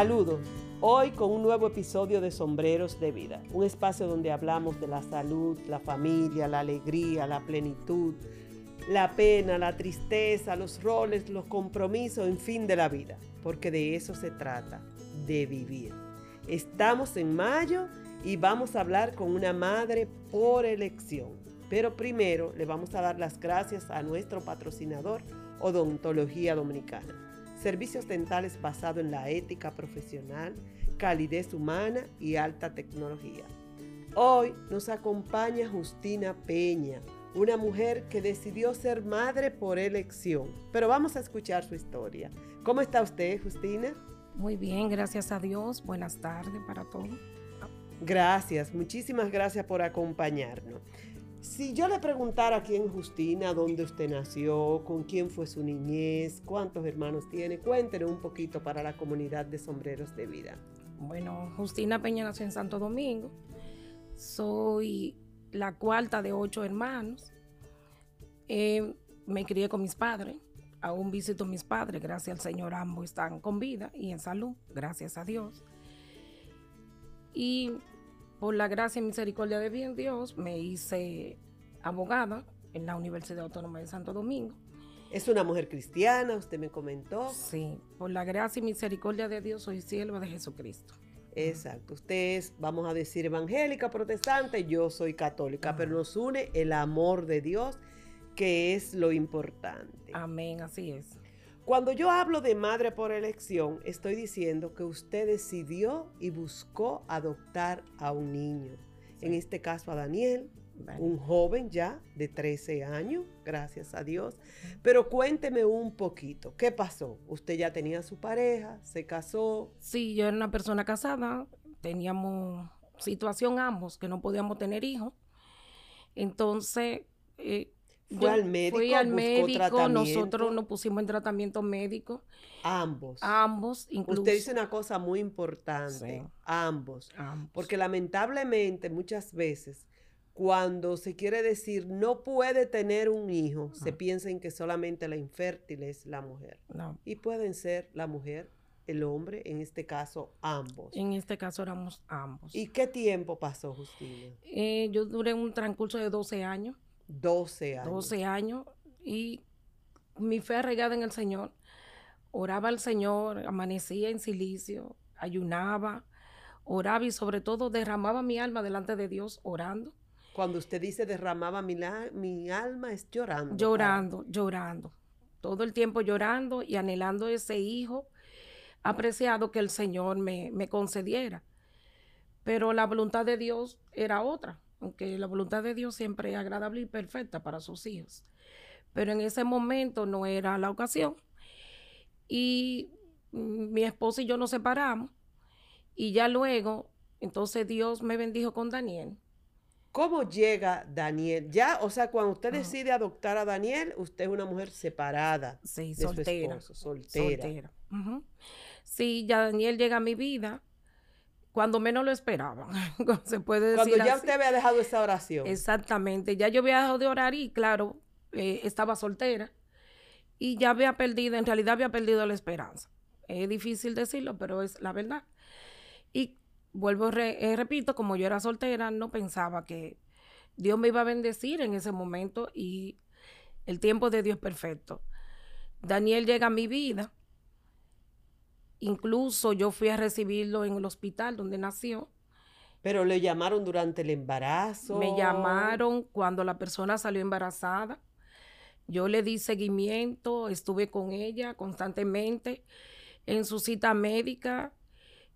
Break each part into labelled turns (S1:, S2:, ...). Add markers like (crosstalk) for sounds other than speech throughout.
S1: Saludos. Hoy con un nuevo episodio de Sombreros de Vida, un espacio donde hablamos de la salud, la familia, la alegría, la plenitud, la pena, la tristeza, los roles, los compromisos, en fin, de la vida, porque de eso se trata, de vivir. Estamos en mayo y vamos a hablar con una madre por elección. Pero primero le vamos a dar las gracias a nuestro patrocinador Odontología Dominicana. Servicios dentales basados en la ética profesional, calidez humana y alta tecnología. Hoy nos acompaña Justina Peña, una mujer que decidió ser madre por elección. Pero vamos a escuchar su historia. ¿Cómo está usted, Justina?
S2: Muy bien, gracias a Dios. Buenas tardes para todos.
S1: Gracias, muchísimas gracias por acompañarnos. Si yo le preguntara a quién Justina, dónde usted nació, con quién fue su niñez, cuántos hermanos tiene, cuéntenos un poquito para la comunidad de sombreros de vida.
S2: Bueno, Justina Peña nació en Santo Domingo. Soy la cuarta de ocho hermanos. Eh, me crié con mis padres. Aún visito a mis padres, gracias al Señor, ambos están con vida y en salud, gracias a Dios. Y por la gracia y misericordia de bien Dios, me hice abogada en la Universidad Autónoma de Santo Domingo.
S1: Es una mujer cristiana, usted me comentó.
S2: Sí, por la gracia y misericordia de Dios soy sierva de Jesucristo.
S1: Exacto, usted es, vamos a decir, evangélica, protestante, yo soy católica, pero nos une el amor de Dios, que es lo importante.
S2: Amén, así es.
S1: Cuando yo hablo de madre por elección, estoy diciendo que usted decidió y buscó adoptar a un niño. En este caso a Daniel, un joven ya de 13 años, gracias a Dios. Pero cuénteme un poquito, ¿qué pasó? ¿Usted ya tenía su pareja? ¿Se casó?
S2: Sí, yo era una persona casada, teníamos situación ambos que no podíamos tener hijos. Entonces, eh,
S1: fue al médico,
S2: fui al médico, nosotros nos pusimos en tratamiento médico.
S1: Ambos.
S2: Ambos, incluso.
S1: Usted dice una cosa muy importante, ambos. Porque lamentablemente muchas veces cuando se quiere decir no puede tener un hijo, se piensa en que solamente la infértil es la mujer.
S2: No.
S1: Y pueden ser la mujer, el hombre, en este caso ambos.
S2: En este caso éramos ambos.
S1: ¿Y qué tiempo pasó, Justina?
S2: Eh, yo duré un transcurso de 12 años.
S1: 12 años.
S2: 12 años y mi fe arraigada en el Señor. Oraba al Señor, amanecía en silicio, ayunaba, oraba y sobre todo derramaba mi alma delante de Dios orando.
S1: Cuando usted dice derramaba mi, mi alma es llorando.
S2: Llorando, llorando. Todo el tiempo llorando y anhelando ese hijo apreciado que el Señor me, me concediera. Pero la voluntad de Dios era otra aunque la voluntad de Dios siempre es agradable y perfecta para sus hijos. Pero en ese momento no era la ocasión. Y mi esposo y yo nos separamos. Y ya luego, entonces Dios me bendijo con Daniel.
S1: ¿Cómo llega Daniel? Ya, o sea, cuando usted decide adoptar a Daniel, usted es una mujer separada.
S2: Sí,
S1: de
S2: soltera.
S1: Su esposo, soltera.
S2: soltera. Sí, ya Daniel llega a mi vida cuando menos lo esperaba. (laughs) Se puede decir
S1: Cuando ya usted había dejado esa oración.
S2: Exactamente. Ya yo había dejado de orar y, claro, eh, estaba soltera. Y ya había perdido, en realidad había perdido la esperanza. Es difícil decirlo, pero es la verdad. Y vuelvo, eh, repito, como yo era soltera, no pensaba que Dios me iba a bendecir en ese momento y el tiempo de Dios es perfecto. Daniel llega a mi vida Incluso yo fui a recibirlo en el hospital donde nació.
S1: Pero le llamaron durante el embarazo.
S2: Me llamaron cuando la persona salió embarazada. Yo le di seguimiento, estuve con ella constantemente en su cita médica,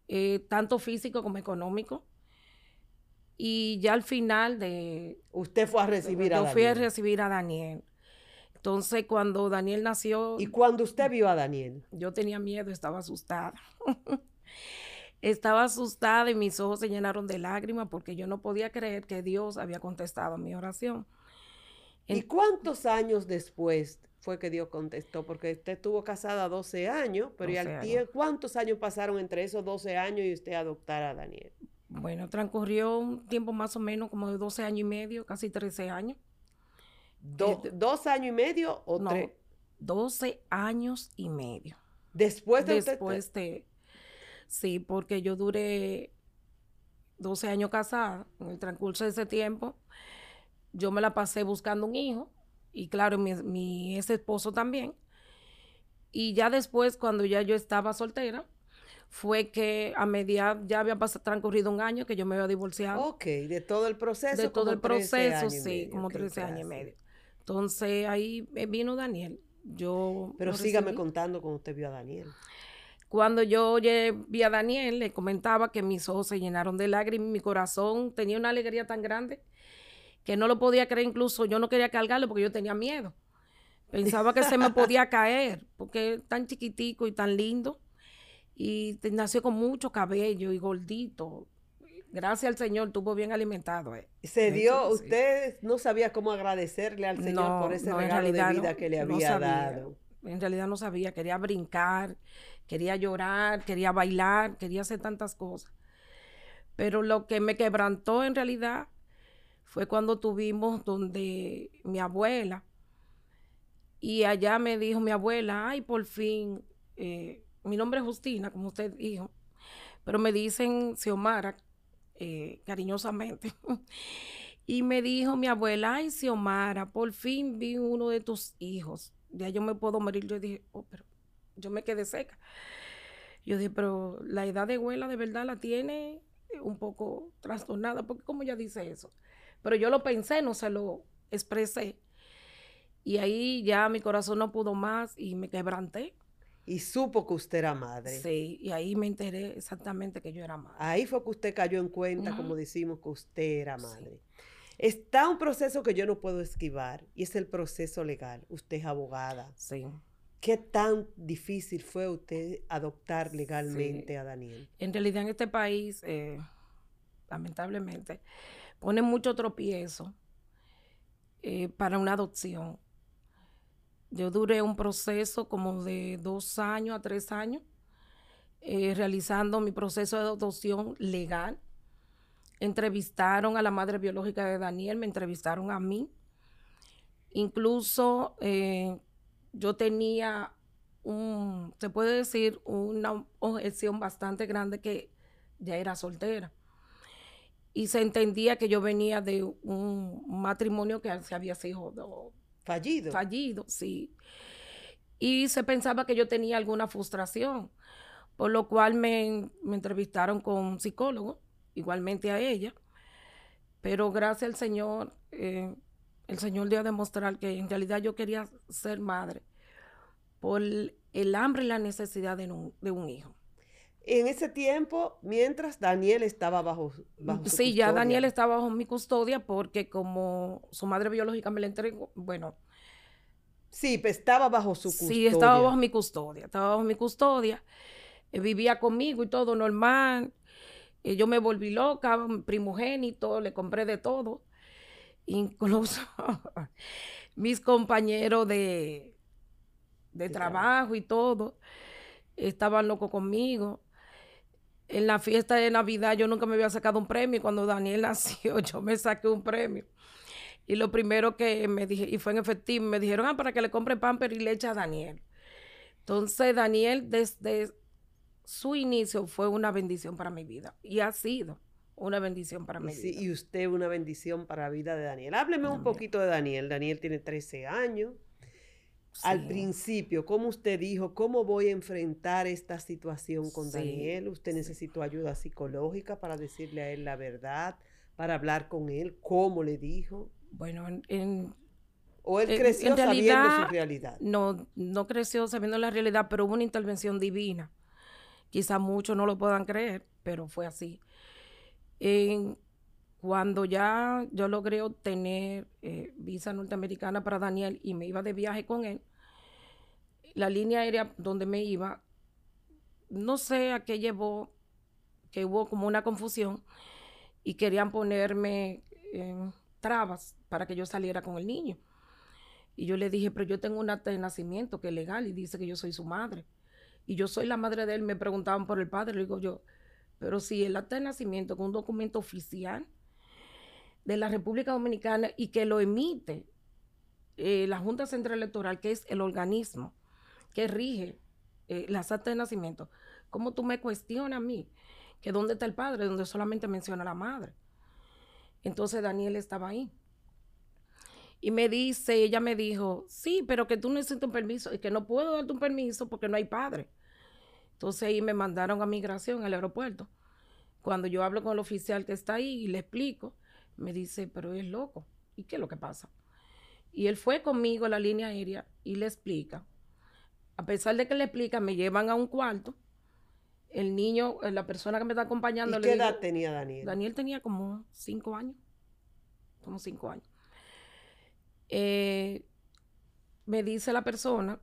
S2: eh, tanto físico como económico. Y ya al final de...
S1: Usted fue a recibir a Daniel.
S2: Yo fui a recibir a Daniel. Entonces, cuando Daniel nació...
S1: ¿Y cuando usted vio a Daniel?
S2: Yo tenía miedo, estaba asustada. (laughs) estaba asustada y mis ojos se llenaron de lágrimas porque yo no podía creer que Dios había contestado mi oración.
S1: ¿Y cuántos años después fue que Dios contestó? Porque usted estuvo casada 12 años, pero ¿y al cuántos años pasaron entre esos 12 años y usted adoptara a Daniel?
S2: Bueno, transcurrió un tiempo más o menos como de 12 años y medio, casi 13 años.
S1: ¿Dos años y medio o
S2: no,
S1: tres?
S2: 12 años y medio.
S1: Después de
S2: Después de... Sí, porque yo duré 12 años casada. En el transcurso de ese tiempo, yo me la pasé buscando un hijo. Y claro, mi, mi ex esposo también. Y ya después, cuando ya yo estaba soltera, fue que a media ya había transcurrido un año que yo me había divorciado.
S1: Ok, de todo el proceso.
S2: De todo el proceso, sí, como 13 años y medio. Entonces ahí vino Daniel. Yo
S1: Pero sígame contando cómo usted vio a Daniel.
S2: Cuando yo vi a Daniel, le comentaba que mis ojos se llenaron de lágrimas, mi corazón tenía una alegría tan grande que no lo podía creer, incluso yo no quería cargarlo porque yo tenía miedo. Pensaba que se me (laughs) podía caer, porque tan chiquitico y tan lindo. Y nació con mucho cabello y gordito. Gracias al Señor, tuvo bien alimentado. Eh.
S1: Se dio, usted no sabía cómo agradecerle al Señor por ese regalo de vida que le había dado.
S2: En realidad no sabía, quería brincar, quería llorar, quería bailar, quería hacer tantas cosas. Pero lo que me quebrantó en realidad fue cuando tuvimos donde mi abuela, y allá me dijo mi abuela, ay, por fin, eh, mi nombre es Justina, como usted dijo, pero me dicen Xiomara, eh, cariñosamente. (laughs) y me dijo mi abuela, ay, Xiomara, por fin vi uno de tus hijos. Ya yo me puedo morir. Yo dije, oh, pero yo me quedé seca. Yo dije, pero la edad de abuela de verdad la tiene un poco trastornada, porque como ella dice eso. Pero yo lo pensé, no se lo expresé. Y ahí ya mi corazón no pudo más y me quebranté
S1: y supo que usted era madre.
S2: Sí, y ahí me enteré exactamente que yo era madre.
S1: Ahí fue que usted cayó en cuenta, como decimos, que usted era madre. Está un proceso que yo no puedo esquivar y es el proceso legal. Usted es abogada.
S2: Sí.
S1: ¿Qué tan difícil fue usted adoptar legalmente a Daniel?
S2: En realidad en este país, eh, lamentablemente, pone mucho tropiezo eh, para una adopción. Yo duré un proceso como de dos años a tres años eh, realizando mi proceso de adopción legal. Entrevistaron a la madre biológica de Daniel, me entrevistaron a mí. Incluso eh, yo tenía un, se puede decir, una objeción bastante grande que ya era soltera. Y se entendía que yo venía de un matrimonio que se había sido
S1: Fallido.
S2: Fallido, sí. Y se pensaba que yo tenía alguna frustración, por lo cual me, entrevistaron con un psicólogo, igualmente a ella. Pero gracias al Señor, eh, el Señor dio a demostrar que en realidad yo quería ser madre por el hambre y la necesidad de un, de un hijo.
S1: En ese tiempo, mientras Daniel estaba bajo, bajo
S2: Sí, ya Daniel estaba bajo mi custodia porque como su madre biológica me la entregó, bueno.
S1: Sí, pues estaba bajo su custodia.
S2: Sí, estaba bajo mi custodia, estaba bajo mi custodia. Eh, vivía conmigo y todo normal. Eh, yo me volví loca, primogénito, le compré de todo. Incluso (laughs) mis compañeros de, de trabajo y todo estaban locos conmigo en la fiesta de Navidad yo nunca me había sacado un premio. Cuando Daniel (laughs) nació, yo me saqué un premio. Y lo primero que me dije, y fue en efectivo, me dijeron, ah, para que le compre pamper y leche a Daniel. Entonces, Daniel, desde su inicio, fue una bendición para mi vida. Y ha sido una bendición para mi vida.
S1: Y usted una bendición para la vida de Daniel. Hábleme un poquito de Daniel. Daniel tiene 13 años. Al principio, ¿cómo usted dijo, cómo voy a enfrentar esta situación con Daniel? ¿Usted necesitó ayuda psicológica para decirle a él la verdad, para hablar con él? ¿Cómo le dijo?
S2: Bueno, en,
S1: ¿O él creció sabiendo su realidad?
S2: No, no creció sabiendo la realidad, pero hubo una intervención divina. Quizá muchos no lo puedan creer, pero fue así. Cuando ya yo logré obtener eh, visa norteamericana para Daniel y me iba de viaje con él, la línea aérea donde me iba, no sé a qué llevó, que hubo como una confusión y querían ponerme trabas para que yo saliera con el niño. Y yo le dije, pero yo tengo un acta de nacimiento que es legal y dice que yo soy su madre. Y yo soy la madre de él, me preguntaban por el padre, le digo yo, pero si el acta de nacimiento con un documento oficial de la República Dominicana y que lo emite eh, la Junta Central Electoral, que es el organismo que rige eh, las actas de nacimiento, ¿Cómo tú me cuestionas a mí? Que dónde está el padre, donde solamente menciona la madre. Entonces Daniel estaba ahí. Y me dice, ella me dijo, sí, pero que tú necesitas un permiso y que no puedo darte un permiso porque no hay padre. Entonces ahí me mandaron a migración al aeropuerto. Cuando yo hablo con el oficial que está ahí y le explico, me dice, pero es loco. ¿Y qué es lo que pasa? Y él fue conmigo a la línea aérea y le explica. A pesar de que le explica, me llevan a un cuarto. El niño, eh, la persona que me está acompañando.
S1: ¿Y qué edad tenía Daniel?
S2: Daniel tenía como cinco años. Como cinco años. Eh, me dice la persona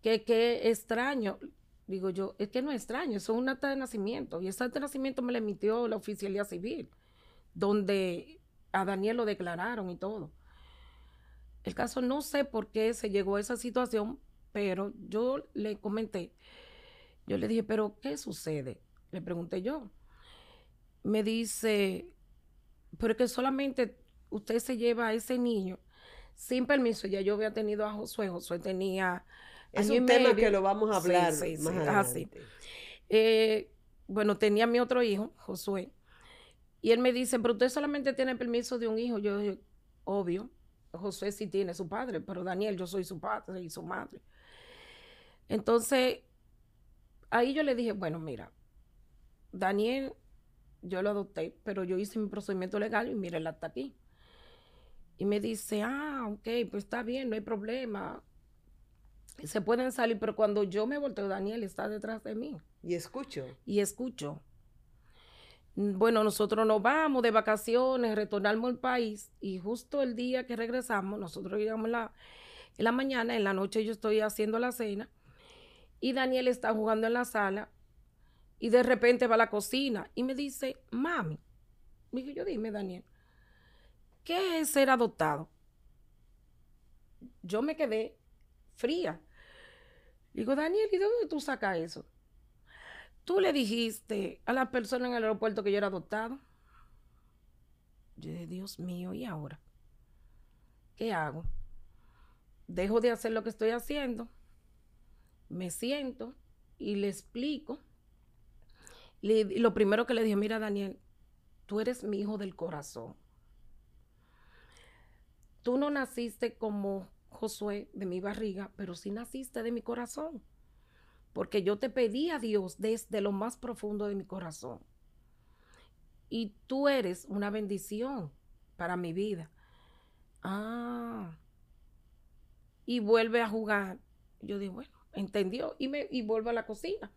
S2: que qué extraño. Digo yo, es que no es extraño, eso es un acta de nacimiento. Y ese acta de nacimiento me lo emitió la oficialía civil, donde a Daniel lo declararon y todo. El caso no sé por qué se llegó a esa situación, pero yo le comenté, yo le dije, pero ¿qué sucede? Le pregunté yo. Me dice, pero que solamente usted se lleva a ese niño sin permiso. Ya yo había tenido a Josué, Josué tenía...
S1: Es un tema que lo vamos a hablar más
S2: Así. Eh, bueno, tenía mi otro hijo, Josué, y él me dice, pero usted solamente tiene permiso de un hijo. Yo dije, obvio, Josué sí tiene su padre, pero Daniel, yo soy su padre y su madre. Entonces, ahí yo le dije, bueno, mira, Daniel, yo lo adopté, pero yo hice mi procedimiento legal y mire, él está aquí. Y me dice, ah, ok, pues está bien, no hay problema. Se pueden salir, pero cuando yo me volteo, Daniel está detrás de mí.
S1: Y escucho.
S2: Y escucho. Bueno, nosotros nos vamos de vacaciones, retornamos al país y justo el día que regresamos, nosotros llegamos en la, la mañana, en la noche yo estoy haciendo la cena y Daniel está jugando en la sala y de repente va a la cocina y me dice, mami, digo yo, dime Daniel, ¿qué es ser adoptado? Yo me quedé fría. Digo, Daniel, ¿y de dónde tú sacas eso? Tú le dijiste a la persona en el aeropuerto que yo era adoptado. Yo dije, Dios mío, ¿y ahora? ¿Qué hago? Dejo de hacer lo que estoy haciendo, me siento y le explico. lo primero que le dije, mira Daniel, tú eres mi hijo del corazón. Tú no naciste como Josué de mi barriga, pero sí naciste de mi corazón porque yo te pedí a Dios desde lo más profundo de mi corazón. Y tú eres una bendición para mi vida. Ah. Y vuelve a jugar. Yo digo, bueno, entendió y, me, y vuelve a la cocina.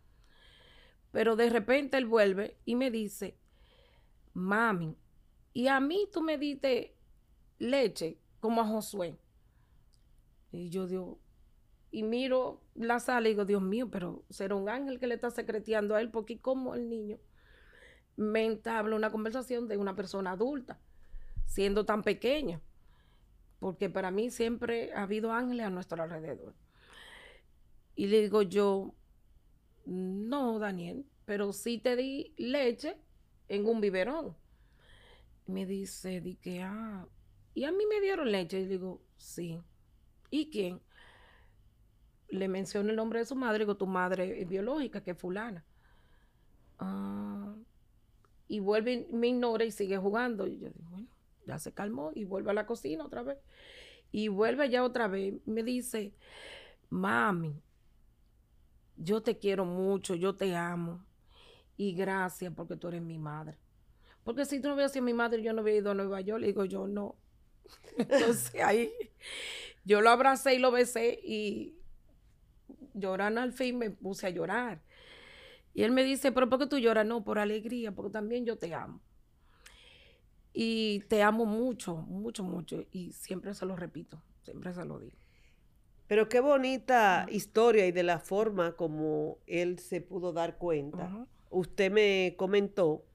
S2: Pero de repente él vuelve y me dice, mami, y a mí tú me diste leche como a Josué. Y yo digo, y miro la sala y digo, Dios mío, pero será un ángel que le está secreteando a él, porque como el niño me entabla una conversación de una persona adulta, siendo tan pequeña, porque para mí siempre ha habido ángeles a nuestro alrededor. Y le digo yo, no, Daniel, pero sí te di leche en un biberón. me dice, di que, ah, y a mí me dieron leche. Y digo, sí. ¿Y quién? Le menciono el nombre de su madre, digo, tu madre es biológica, que es fulana. Ah, y vuelve, me ignora y sigue jugando. Y yo digo, bueno, ya se calmó y vuelve a la cocina otra vez. Y vuelve ya otra vez. Me dice, mami, yo te quiero mucho, yo te amo. Y gracias porque tú eres mi madre. Porque si tú no hubieras sido mi madre, yo no hubiera ido a Nueva York. Le digo, yo no. (laughs) Entonces ahí yo lo abracé y lo besé y llorando al fin me puse a llorar. Y él me dice, pero ¿por qué tú lloras? No, por alegría, porque también yo te amo. Y te amo mucho, mucho, mucho. Y siempre se lo repito, siempre se lo digo.
S1: Pero qué bonita historia y de la forma como él se pudo dar cuenta. Usted me comentó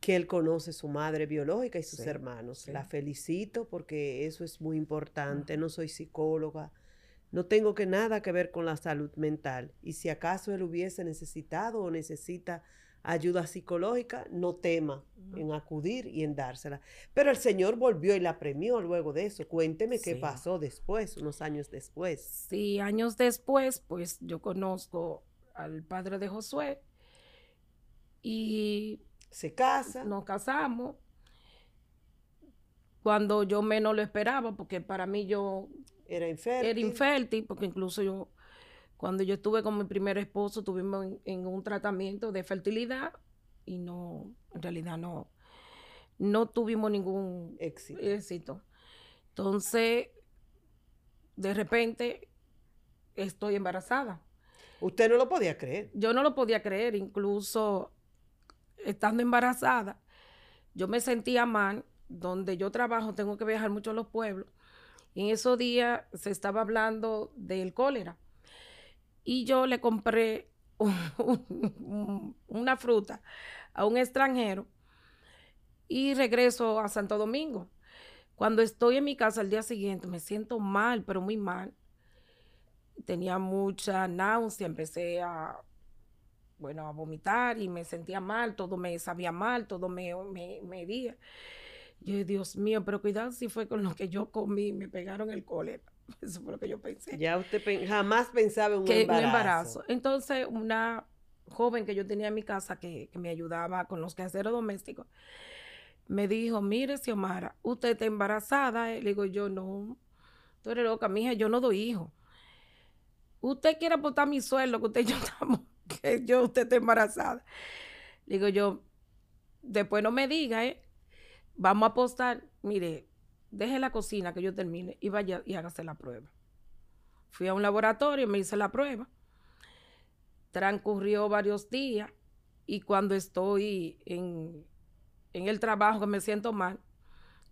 S1: que él conoce su madre biológica y sus hermanos. La felicito porque eso es muy importante. No soy psicóloga, no tengo que nada que ver con la salud mental. Y si acaso él hubiese necesitado o necesita ayuda psicológica, no tema en acudir y en dársela. Pero el Señor volvió y la premió luego de eso. Cuénteme qué pasó después, unos años después.
S2: Sí, años después, pues yo conozco al padre de Josué y
S1: se casa.
S2: Nos casamos cuando yo menos lo esperaba, porque para mí yo
S1: era infértil.
S2: Era infértil, porque incluso yo, cuando yo estuve con mi primer esposo, tuvimos en, un tratamiento de fertilidad y no, en realidad no, no tuvimos ningún éxito. éxito. Entonces, de repente, estoy embarazada.
S1: Usted no lo podía creer.
S2: Yo no lo podía creer, incluso estando embarazada, yo me sentía mal, donde yo trabajo, tengo que viajar mucho a los pueblos, en esos días se estaba hablando del cólera. Y yo le compré (laughs) una fruta a un extranjero y regreso a Santo Domingo. Cuando estoy en mi casa al día siguiente me siento mal, pero muy mal. Tenía mucha náusea, empecé a, bueno, a vomitar y me sentía mal, todo me sabía mal, todo me, me, me. Yo, Dios mío, pero cuidado si fue con lo que yo comí, me pegaron el cólera. (laughs) Eso fue lo que yo pensé.
S1: Ya usted jamás pensaba en un embarazo. Un embarazo.
S2: Entonces, una joven que yo tenía en mi casa que, me ayudaba con los quehaceres domésticos, me dijo, mire, Xiomara, usted está embarazada. Le digo, yo no, tú eres loca, mija, yo no doy hijo. Usted quiere aportar mi sueldo, que usted y (laughs) yo estamos, que yo, usted está embarazada. Le digo yo, después no me diga, ¿eh? Vamos a apostar, mire, deje la cocina que yo termine y vaya y hágase la prueba. Fui a un laboratorio, me hice la prueba. Transcurrió varios días y cuando estoy en, el trabajo que me siento mal,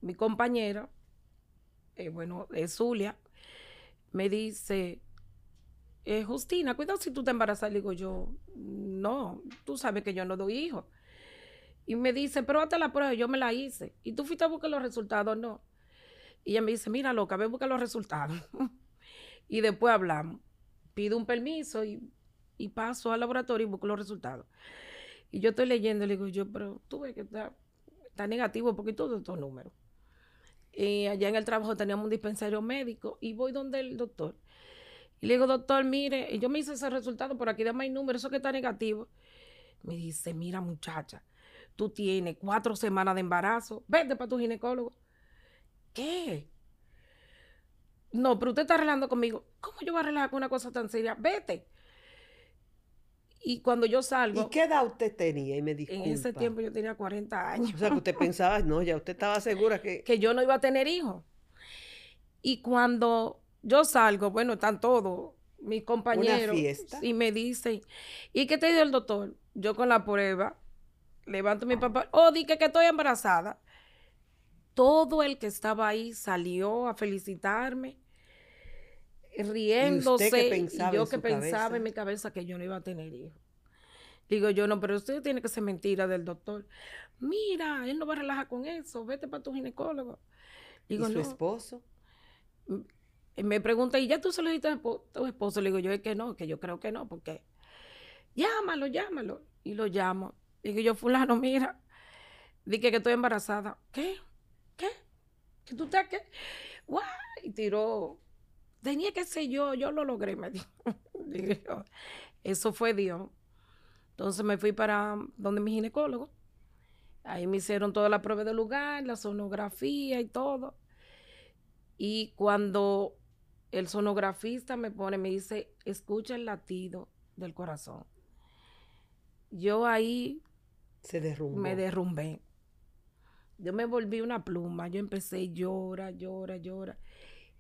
S2: mi compañera, eh, bueno, es Zulia, me dice, eh, Justina, cuidado si tú te embarazas. Le digo yo, no, tú sabes que yo no doy hijos. Y me dice, pero hazte la prueba, yo me la hice. Y tú fuiste a buscar los resultados, no. Y ella me dice, mira, loca, ve a buscar los resultados. (laughs) y después hablamos. Pido un permiso y, paso al laboratorio y busco los resultados. Y yo estoy leyendo, le digo yo, pero tú ves que está, está negativo porque todos estos números. Y allá en el trabajo teníamos un dispensario médico y voy donde el doctor. Y le digo, doctor, mire, yo me hice ese resultado, por aquí dame el número, eso que está negativo. Me dice, mira muchacha, tú tienes cuatro semanas de embarazo, vete para tu ginecólogo. ¿Qué? No, pero usted está arreglando conmigo. ¿Cómo yo voy a arreglar con una cosa tan seria? Vete. Y cuando yo salgo.
S1: ¿Y qué edad usted tenía? Y me disculpa.
S2: En ese tiempo yo tenía 40 años.
S1: O sea, que usted pensaba, no, ya usted estaba segura que.
S2: Que yo no iba a tener hijos. Y cuando yo salgo, bueno, están todos mis compañeros. Una fiesta. Y me dicen, ¿y qué te dio el doctor? Yo con la prueba levanto mi papá, oh, di que, estoy embarazada. Todo el que estaba ahí salió a felicitarme, riéndose. ¿Y, yo que pensaba en mi cabeza que yo no iba a tener hijos. Digo yo, no, pero usted tiene que ser mentira del doctor. Mira, él no va a relajar con eso, vete para tu ginecólogo.
S1: Digo, ¿Y su esposo?
S2: Mm, me pregunta, ¿y ya tú se lo dijiste a tu esposo? Le digo yo, es que no, que yo creo que no, porque llámalo, llámalo. Y lo llamo. Dije yo, fulano, mira, dije que estoy embarazada. ¿Qué? ¿Qué? ¿Que tú estás qué? ¡Guau! Y tiró. Tenía que ser yo, yo lo logré, me dijo. (laughs) eso fue Dios. Entonces me fui para donde mi ginecólogo. Ahí me hicieron toda la prueba del lugar, la sonografía y todo. Y cuando el sonografista me pone, me dice, escucha el latido del corazón. Yo ahí
S1: se derrumbó.
S2: Me derrumbé. Yo me volví una pluma. Yo empecé llora, llora, llora.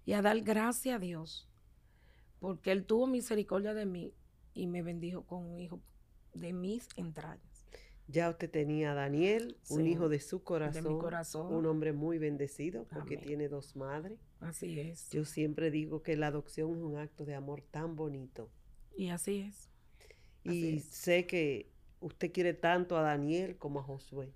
S2: Y a dar gracias a Dios. Porque Él tuvo misericordia de mí y me bendijo con un hijo de mis entrañas.
S1: Ya usted tenía a Daniel, un hijo de su corazón, de mi corazón. un hombre muy bendecido porque tiene dos madres.
S2: Así es.
S1: Yo siempre digo que la adopción es un acto de amor tan bonito.
S2: Y así es.
S1: y sé que usted quiere tanto a Daniel como a Josué,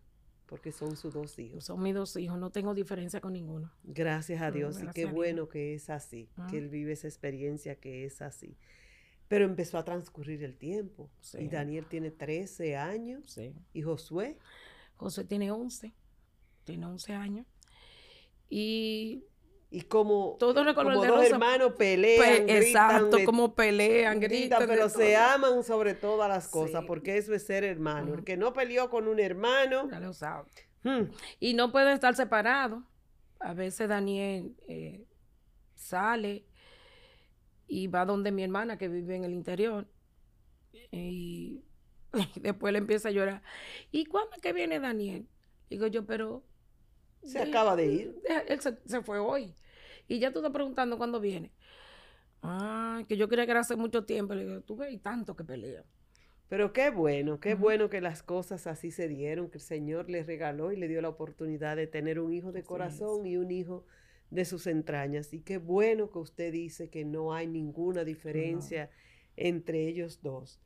S1: porque son sus dos hijos.
S2: Son mis dos hijos, no tengo diferencia con ninguno.
S1: Gracias a Dios, y qué bueno que es así, que él vive esa experiencia que es así. Pero empezó a transcurrir el tiempo. Y Daniel tiene 13 años. ¿Y Josué?
S2: Josué tiene 11. Tiene 11 años. Y
S1: y como,
S2: Todo
S1: como
S2: de
S1: dos
S2: rosa.
S1: hermanos pelean,
S2: Pues,
S1: gritan,
S2: exacto,
S1: le-
S2: como pelean,
S1: gritan,
S2: gritan.
S1: pero se
S2: todo.
S1: aman sobre todas las cosas,
S2: Sí.
S1: porque eso es ser hermano. El
S2: Ujú.
S1: que no peleó con un hermano,
S2: Ya lo sabe.
S1: hmm,
S2: Y no pueden estar separados. A veces Daniel eh, sale y va donde mi hermana que vive en el interior. Y, y (laughs) después le empieza a llorar. ¿Y cuándo es que viene Daniel? Digo yo, pero
S1: se acaba de ir.
S2: él se, se fue hoy. Y ya tú estás preguntando cuándo viene. Ah, que yo creía que era hace mucho tiempo. Le digo, tú ves y tanto que pelean.
S1: Pero qué bueno, qué bueno que las cosas así se dieron, que el Señor le regaló y le dio la oportunidad de tener un hijo de
S2: Así
S1: corazón y un hijo de sus entrañas. Y qué bueno que usted dice que no hay ninguna diferencia entre ellos dos.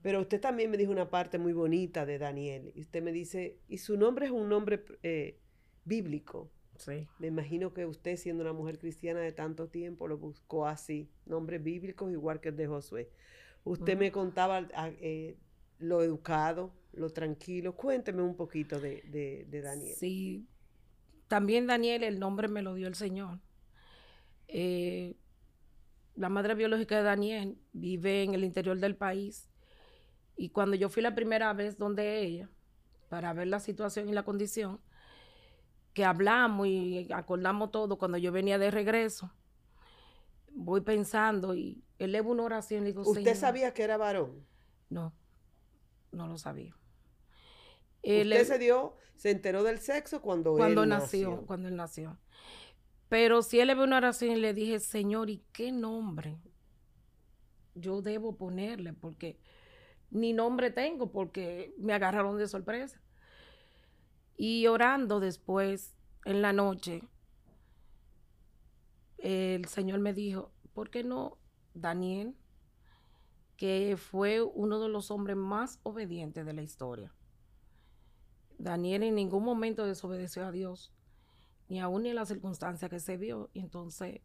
S1: Pero usted también me dijo una parte muy bonita de Daniel. Y usted me dice, y su nombre es un nombre eh, bíblico.
S2: Sí.
S1: Me imagino que usted, siendo una mujer cristiana de tanto tiempo, lo buscó así, nombres bíblicos igual que el de Josué. Usted me contaba ah, eh, lo educado, lo tranquilo. Cuénteme un poquito de, de- de Daniel.
S2: Sí, también Daniel, el nombre me lo dio el Señor. Eh, la madre biológica de Daniel vive en el interior del país y cuando yo fui la primera vez donde ella, para ver la situación y la condición, que hablamos y acordamos todo, cuando yo venía de regreso, voy pensando y elevo una oración y le digo,
S1: ¿Usted
S2: "Señor".
S1: sabía que era varón?
S2: No, no lo sabía.
S1: Usted se dio, se enteró del sexo cuando,
S2: cuando
S1: él
S2: nació, cuando él nació. Pero sí elevé una oración y le dije, Señor, ¿y qué nombre yo debo ponerle? Porque ni nombre tengo, porque me agarraron de sorpresa. Y orando después, en la noche, el Señor me dijo, ¿por qué no Daniel, que fue uno de los hombres más obedientes de la historia? Daniel en ningún momento desobedeció a Dios, ni aún ni en la circunstancia que se vio. Entonces,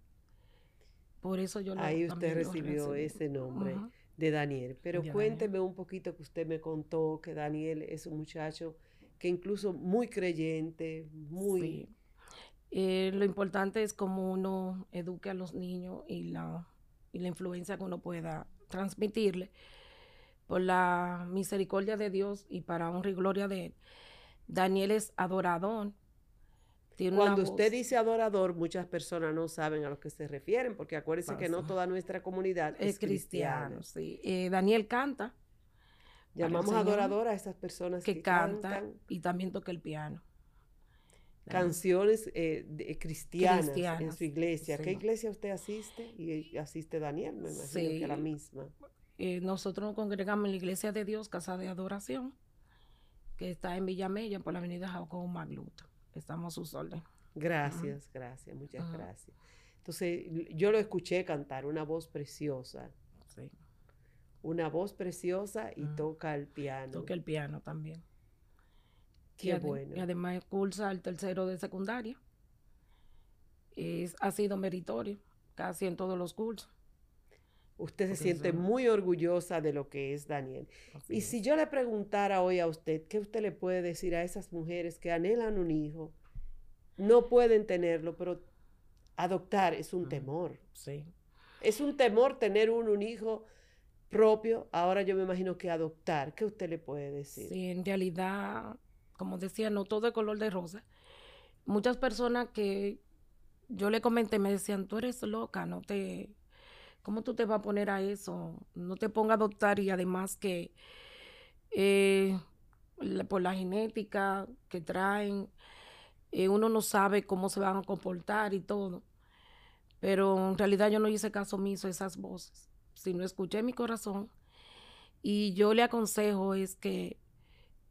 S2: por eso yo lo
S1: Ahí usted recibió ese nombre de Daniel. Pero
S2: De Daniel.
S1: cuénteme un poquito que usted me contó que Daniel es un muchacho que incluso muy creyente, muy...
S2: Sí. Eh, lo importante es cómo uno eduque a los niños y la, y la influencia que uno pueda transmitirle por la misericordia de Dios y para honra y gloria de Él. Daniel es adorador. Tiene
S1: Cuando usted
S2: voz-
S1: dice adorador, muchas personas no saben a lo que se refieren, porque acuérdese que no toda nuestra comunidad es,
S2: es
S1: cristiana.
S2: sí. Eh, Daniel canta,
S1: Llamamos
S2: Señor,
S1: adorador a esas personas que,
S2: que canta
S1: cantan
S2: y también toca el piano.
S1: canciones eh, de- cristianas, en su iglesia. ¿Qué
S2: sí.
S1: iglesia usted asiste? Y asiste Daniel, me imagino que a la
S2: Sí.
S1: misma.
S2: Eh, nosotros nos congregamos en la Iglesia de Dios, Casa de Adoración, que está en Villamella, por la avenida Jacobo Magluto. Estamos a sus órdenes.
S1: Gracias, gracias, muchas gracias. Entonces, yo lo escuché cantar, una voz preciosa,
S2: Sí.
S1: Una voz preciosa y
S2: Ajá.
S1: toca el piano.
S2: Toca el piano también.
S1: Qué
S2: y,
S1: bueno.
S2: y además cursa el tercero de secundaria. Es, ha sido meritorio casi en todos los cursos.
S1: Usted se
S2: Porque
S1: siente
S2: son-
S1: muy orgullosa de lo que es Daniel.
S2: Así
S1: Y
S2: es.
S1: si yo le preguntara hoy a usted, ¿qué usted le puede decir a esas mujeres que anhelan un hijo, no pueden tenerlo, pero adoptar es un temor?
S2: Sí.
S1: Es un temor tener un, un hijo propio. Ahora yo me imagino que adoptar. ¿Qué usted le puede decir?
S2: Sí, en realidad, como decía, no todo es color de rosa. Muchas personas que yo le comenté me decían, tú eres loca, no te, ¿cómo tú te vas a poner a eso? No te ponga a adoptar y además que eh, por la genética que traen, eh, uno no sabe cómo se van a comportar y todo. Pero en realidad yo no hice caso omiso a esas voces, sino escuché mi corazón y yo le aconsejo es que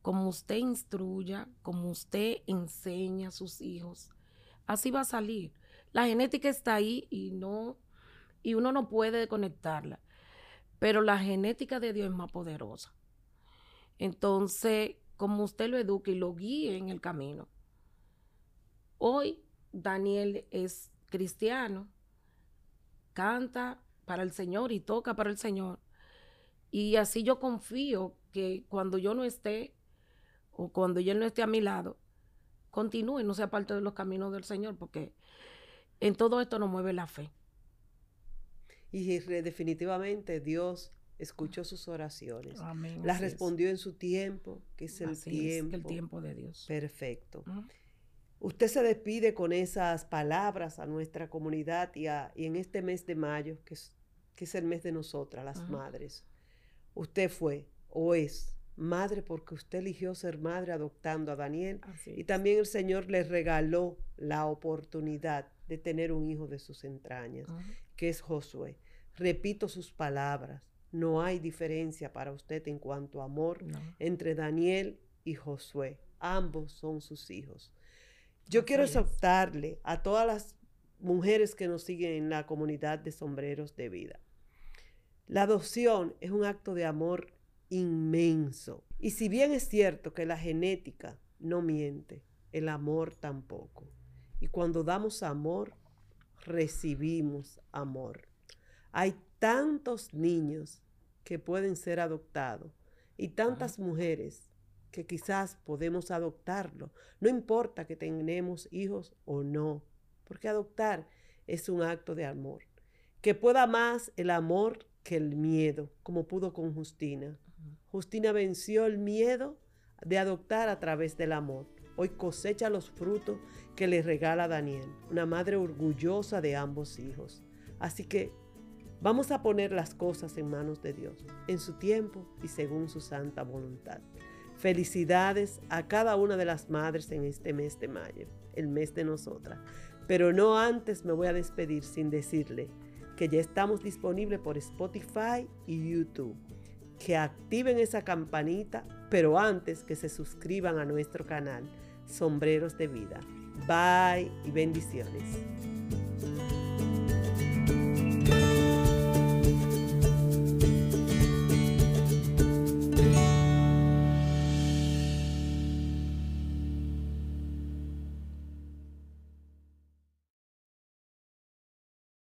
S2: como usted instruya, como usted enseña a sus hijos, así va a salir. La genética está ahí y no y uno no puede desconectarla. Pero la genética de Dios es más poderosa. Entonces, como usted lo eduque y lo guíe en el camino. Hoy Daniel es cristiano, canta para el Señor y toca para el Señor. Y así yo confío que cuando yo no esté o cuando Él no esté a mi lado, continúe, no sea parte de los caminos del Señor, porque En todo esto nos mueve la fe.
S1: Y definitivamente Dios escuchó sus oraciones.
S2: Amén,
S1: Las
S2: es.
S1: respondió en su tiempo, que es el
S2: Así es,
S1: tiempo.
S2: el tiempo de Dios.
S1: Perfecto. Usted se despide con esas palabras a nuestra comunidad y, a- y en este mes de mayo, que es, que es el mes de nosotras, las
S2: Ajá.
S1: madres. Usted fue o es madre porque usted eligió ser madre adoptando a Daniel
S2: Así
S1: y también el Señor le regaló la oportunidad de tener un hijo de sus entrañas, que es Josué. Repito sus palabras, no hay diferencia para usted en cuanto a amor
S2: No.
S1: entre Daniel y Josué. Ambos son sus hijos. Yo quiero
S2: Así
S1: exhortarle a todas las mujeres que nos siguen en la comunidad de sombreros de vida. La adopción es un acto de amor inmenso. Y si bien es cierto que la genética no miente, el amor tampoco. Y cuando damos amor, recibimos amor. Hay tantos niños que pueden ser adoptados y tantas mujeres que quizás podemos adoptarlo. No importa que tengamos hijos o no, porque adoptar es un acto de amor. Que pueda más el amor que el miedo, como pudo con Justina. Justina venció el miedo de adoptar a través del amor. Hoy cosecha los frutos que le regala Daniel, una madre orgullosa de ambos hijos. Así que vamos a poner las cosas en manos de Dios, en su tiempo y según su santa voluntad. Felicidades a cada una de las madres en este mes de mayo, el mes de nosotras. Pero no antes me voy a despedir sin decirle que ya estamos disponibles por Spotify y YouTube. Que activen esa campanita, pero antes que se suscriban a nuestro canal Sombreros de Vida. Bye y bendiciones.